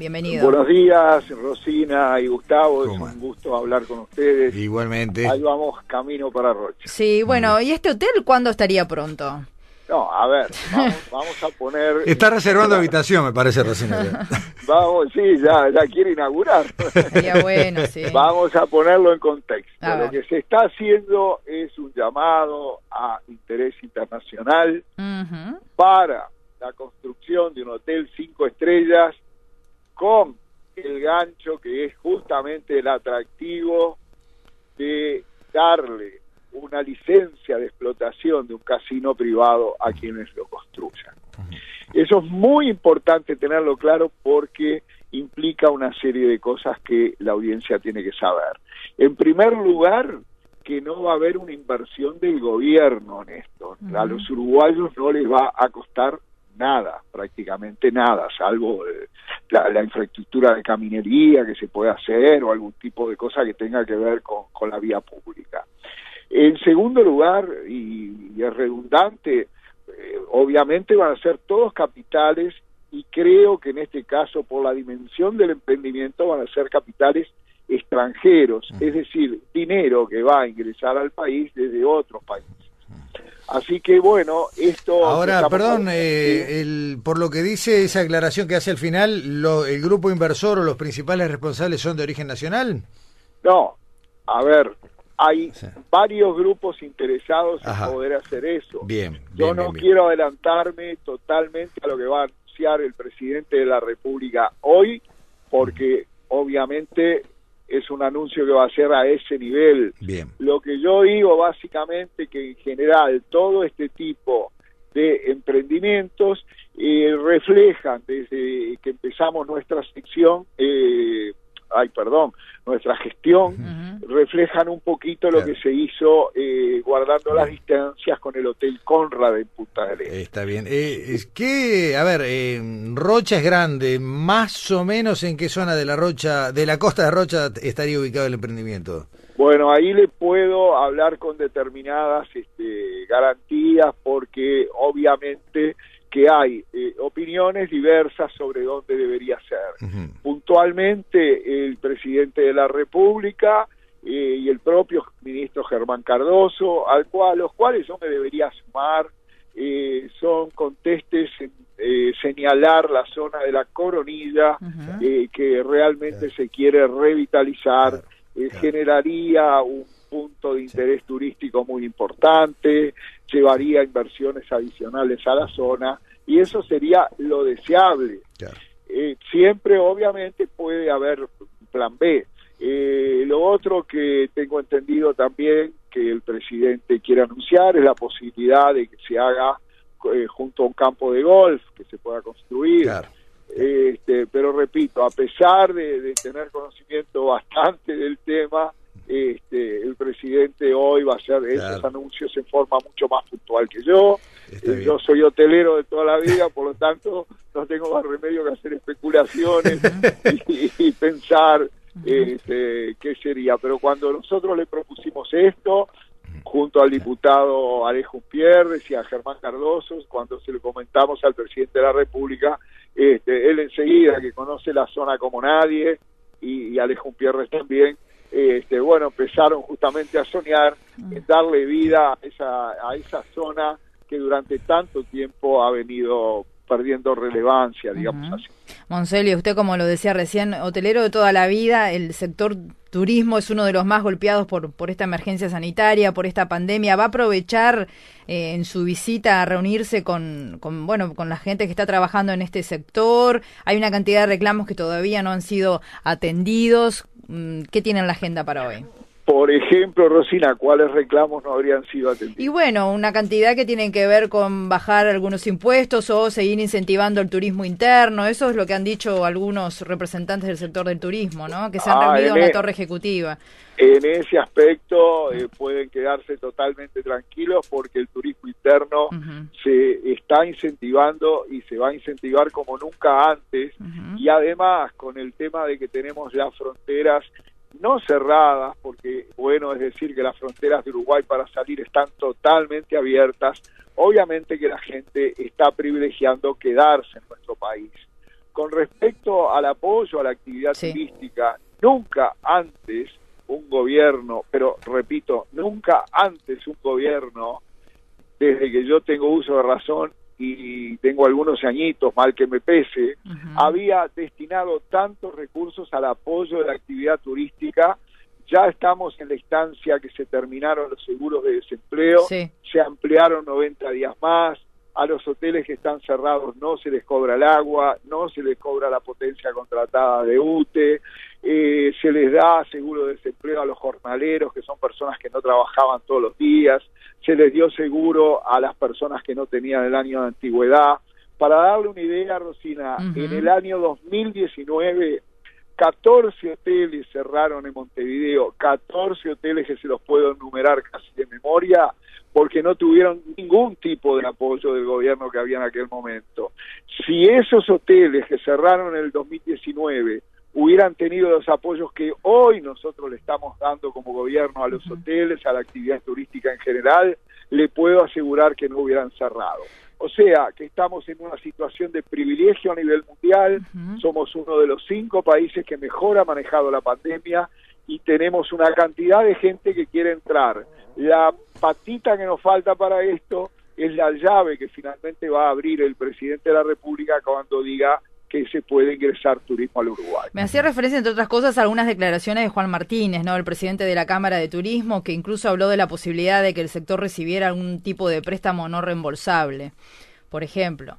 bienvenido. Buenos días, Rosina y Gustavo, es un gusto hablar con ustedes. Igualmente. Ahí vamos camino para Rocha. Sí, bueno, ¿y este hotel cuándo estaría pronto? No, a ver, vamos, a poner... Está reservando habitación, me parece, Rosina. vamos, sí, ya, ya quiere inaugurar. Sería bueno, sí. Vamos a ponerlo en contexto. Lo que se está haciendo es un llamado a interés internacional para la construcción de un hotel cinco estrellas con el gancho que es justamente el atractivo de darle una licencia de explotación de un casino privado a quienes lo construyan. Eso es muy importante tenerlo claro porque implica una serie de cosas que la audiencia tiene que saber. En primer lugar, que no va a haber una inversión del gobierno en esto. A los uruguayos no les va a costar nada, prácticamente nada, salvo eh, la, infraestructura de caminería que se puede hacer o algún tipo de cosa que tenga que ver con la vía pública. En segundo lugar, y, es redundante, eh, obviamente van a ser todos capitales y creo que en este caso por la dimensión del emprendimiento van a ser capitales extranjeros, es decir, dinero que va a ingresar al país desde otros países. Así que bueno, esto... Ahora, perdón, eh, el, por lo que dice esa aclaración que hace al final, lo, ¿el grupo inversor o los principales responsables son de origen nacional? No, a ver, hay varios grupos interesados en poder hacer eso. Bien, Yo no quiero adelantarme totalmente a lo que va a anunciar el presidente de la República hoy, porque obviamente es un anuncio que va a ser a ese nivel. Bien. Lo que yo digo básicamente que en general todo este tipo de emprendimientos eh, reflejan desde que empezamos nuestra sección eh, ay, perdón, nuestra gestión, reflejan un poquito lo que se hizo eh, guardando las distancias con el Hotel Conrad en Punta del Este. Está bien. Eh, es que, a ver, eh, Rocha es grande, más o menos en qué zona de la Rocha, de la costa de Rocha estaría ubicado el emprendimiento. Bueno, ahí le puedo hablar con determinadas este, garantías porque obviamente que hay eh, opiniones diversas sobre dónde debería ser. Puntualmente, el presidente de la República eh, y el propio ministro Germán Cardoso, al cual, los cuales yo me debería sumar, eh, son contestes en señalar la zona de la coronilla que realmente se quiere revitalizar, generaría un punto de interés turístico muy importante, llevaría inversiones adicionales a la zona y eso sería lo deseable. Eh, siempre obviamente puede haber un plan B. Eh, lo otro que tengo entendido también que el presidente quiere anunciar es la posibilidad de que se haga eh, junto a un campo de golf que se pueda construir. Este, pero repito, a pesar de tener conocimiento bastante del tema, este, el presidente hoy va a hacer esos anuncios en forma mucho más puntual que yo. Eh, yo soy hotelero de toda la vida, por lo tanto no tengo más remedio que hacer especulaciones y, pensar este, qué sería. Pero cuando nosotros le propusimos esto, junto al diputado Alejo Pierres y a Germán Cardoso, cuando se lo comentamos al presidente de la República, este, él enseguida, que conoce la zona como nadie, y, y Alejo Pierres también, este, bueno, empezaron justamente a soñar en darle vida a esa, a esa zona que durante tanto tiempo ha venido perdiendo relevancia, digamos así. Monselio, usted como lo decía recién, hotelero de toda la vida, el sector turismo es uno de los más golpeados por, por esta emergencia sanitaria, por esta pandemia. ¿Va a aprovechar eh, en su visita a reunirse con, con, bueno, con la gente que está trabajando en este sector? Hay una cantidad de reclamos que todavía no han sido atendidos. Mm, ¿Qué tienen la agenda para hoy? Por ejemplo, Rosina, ¿cuáles reclamos no habrían sido atendidos? Y bueno, una cantidad que tienen que ver con bajar algunos impuestos o seguir incentivando el turismo interno. Eso es lo que han dicho algunos representantes del sector del turismo, ¿no? Que se han ah, reunido en, la e- torre ejecutiva. En ese aspecto eh, pueden quedarse totalmente tranquilos porque el turismo interno se está incentivando y se va a incentivar como nunca antes. Y además, con el tema de que tenemos las fronteras no cerradas, porque bueno, es decir, que las fronteras de Uruguay para salir están totalmente abiertas, obviamente que la gente está privilegiando quedarse en nuestro país. con respecto al apoyo a la actividad turística, nunca antes un gobierno, pero repito, nunca antes un gobierno, desde que yo tengo uso de razón y tengo algunos añitos, mal que me pese, había destinado tantos recursos al apoyo de la actividad turística. Ya estamos en la instancia que se terminaron los seguros de desempleo, se ampliaron 90 días más, a los hoteles que están cerrados no se les cobra el agua, no se les cobra la potencia contratada de UTE, eh, se les da seguro de desempleo a los jornaleros, que son personas que no trabajaban todos los días, se les dio seguro a las personas que no tenían el año de antigüedad. Para darle una idea, Rosina, en el año 2019 14 hoteles cerraron en Montevideo, 14 hoteles que se los puedo enumerar casi de memoria, porque no tuvieron ningún tipo de apoyo del gobierno que había en aquel momento. Si esos hoteles que cerraron en el 2019 hubieran tenido los apoyos que hoy nosotros le estamos dando como gobierno a los hoteles, a la actividad turística en general, le puedo asegurar que no hubieran cerrado. O sea, que estamos en una situación de privilegio a nivel mundial, somos uno de los cinco países que mejor ha manejado la pandemia y tenemos una cantidad de gente que quiere entrar. La patita que nos falta para esto es la llave que finalmente va a abrir el presidente de la República cuando diga que se puede ingresar turismo al Uruguay. Me hacía referencia, entre otras cosas, a algunas declaraciones de Juan Martínez, ¿no? el presidente de la Cámara de Turismo, que incluso habló de la posibilidad de que el sector recibiera algún tipo de préstamo no reembolsable, por ejemplo.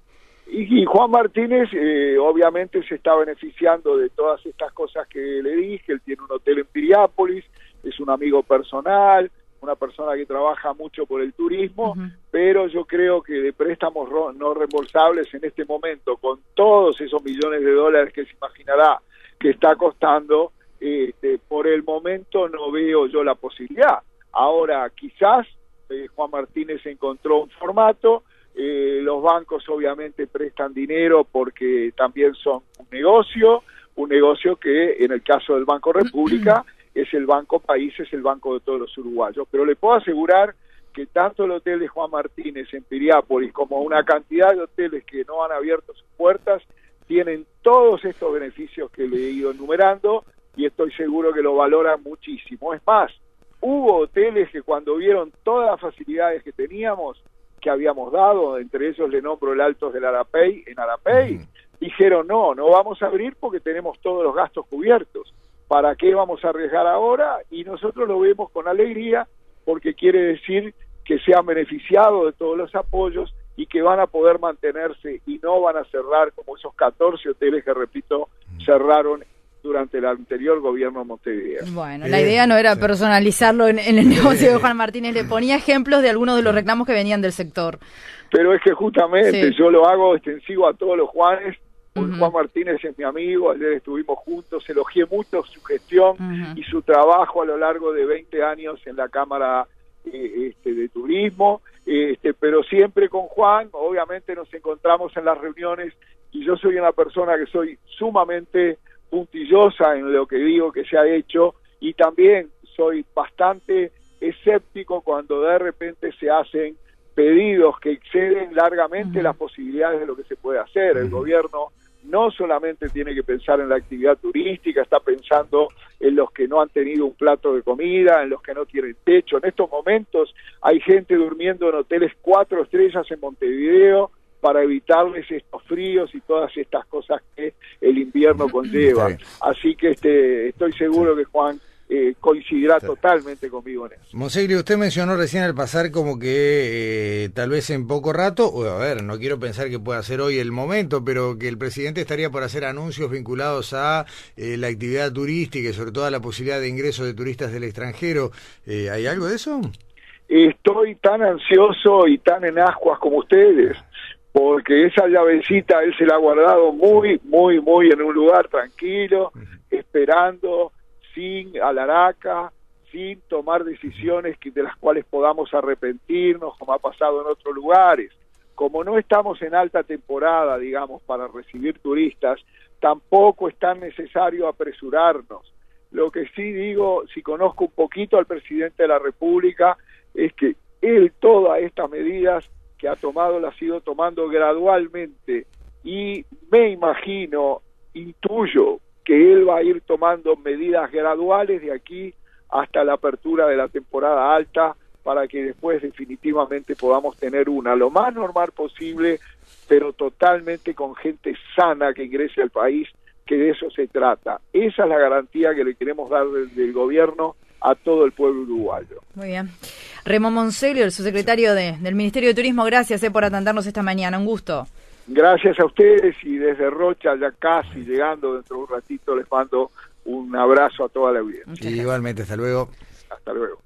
Y, Juan Martínez eh, obviamente se está beneficiando de todas estas cosas que le dije, él tiene un hotel en Piriápolis, es un amigo personal, una persona que trabaja mucho por el turismo, pero yo creo que de préstamos no reembolsables en este momento, con todos esos millones de dólares que se imaginará que está costando, este, por el momento no veo yo la posibilidad. Ahora, quizás eh, Juan Martínez encontró un formato, eh, los bancos obviamente prestan dinero porque también son un negocio, un negocio que en el caso del Banco República es el Banco País, es el banco de todos los uruguayos. Pero le puedo asegurar que tanto el hotel de Juan Martínez en Piriápolis como una cantidad de hoteles que no han abierto sus puertas tienen todos estos beneficios que le he ido enumerando y estoy seguro que lo valoran muchísimo. Es más, hubo hoteles que cuando vieron todas las facilidades que teníamos, que habíamos dado, entre ellos le nombro el Altos del Arapey, en Arapey, dijeron no, no vamos a abrir porque tenemos todos los gastos cubiertos. ¿Para qué vamos a arriesgar ahora? Y nosotros lo vemos con alegría porque quiere decir que se han beneficiado de todos los apoyos y que van a poder mantenerse y no van a cerrar como esos 14 hoteles que, repito, cerraron durante el anterior gobierno de Montevideo. Bueno, la idea no era personalizarlo en, el negocio de Juan Martínez, le ponía ejemplos de algunos de los reclamos que venían del sector. Pero es que justamente yo lo hago extensivo a todos los Juanes Juan Martínez es mi amigo, ayer estuvimos juntos, elogié mucho su gestión y su trabajo a lo largo de 20 años en la Cámara eh, este, de Turismo, este, pero siempre con Juan, obviamente nos encontramos en las reuniones y yo soy una persona que soy sumamente puntillosa en lo que digo que se ha hecho y también soy bastante escéptico cuando de repente se hacen pedidos que exceden largamente las posibilidades de lo que se puede hacer. El gobierno no solamente tiene que pensar en la actividad turística, está pensando en los que no han tenido un plato de comida, en los que no tienen techo. En estos momentos hay gente durmiendo en hoteles cuatro estrellas en Montevideo para evitarles estos fríos y todas estas cosas que el invierno conlleva. Así que este, estoy seguro que Juan eh, coincidirá totalmente conmigo en eso. Monsegri, usted mencionó recién al pasar como que eh, tal vez en poco rato, o a ver, no quiero pensar que pueda ser hoy el momento, pero que el presidente estaría por hacer anuncios vinculados a eh, la actividad turística y sobre todo a la posibilidad de ingreso de turistas del extranjero. ¿Hay algo de eso? Estoy tan ansioso y tan en ascuas como ustedes porque esa llavecita él se la ha guardado muy, muy, muy en un lugar tranquilo, esperando sin alaraca, sin tomar decisiones que, de las cuales podamos arrepentirnos, como ha pasado en otros lugares. Como no estamos en alta temporada, digamos, para recibir turistas, tampoco es tan necesario apresurarnos. Lo que sí digo, si conozco un poquito al presidente de la República, es que él todas estas medidas que ha tomado las ha ido tomando gradualmente y me imagino, intuyo, que él va a ir tomando medidas graduales de aquí hasta la apertura de la temporada alta para que después definitivamente podamos tener una lo más normal posible, pero totalmente con gente sana que ingrese al país, que de eso se trata. Esa es la garantía que le queremos dar desde el gobierno a todo el pueblo uruguayo. Muy bien. Remo Monselio, el subsecretario de, del Ministerio de Turismo, gracias eh, por atendernos esta mañana. Un gusto. Gracias a ustedes y desde Rocha, ya casi llegando dentro de un ratito, les mando un abrazo a toda la audiencia. igualmente, hasta luego. Hasta luego.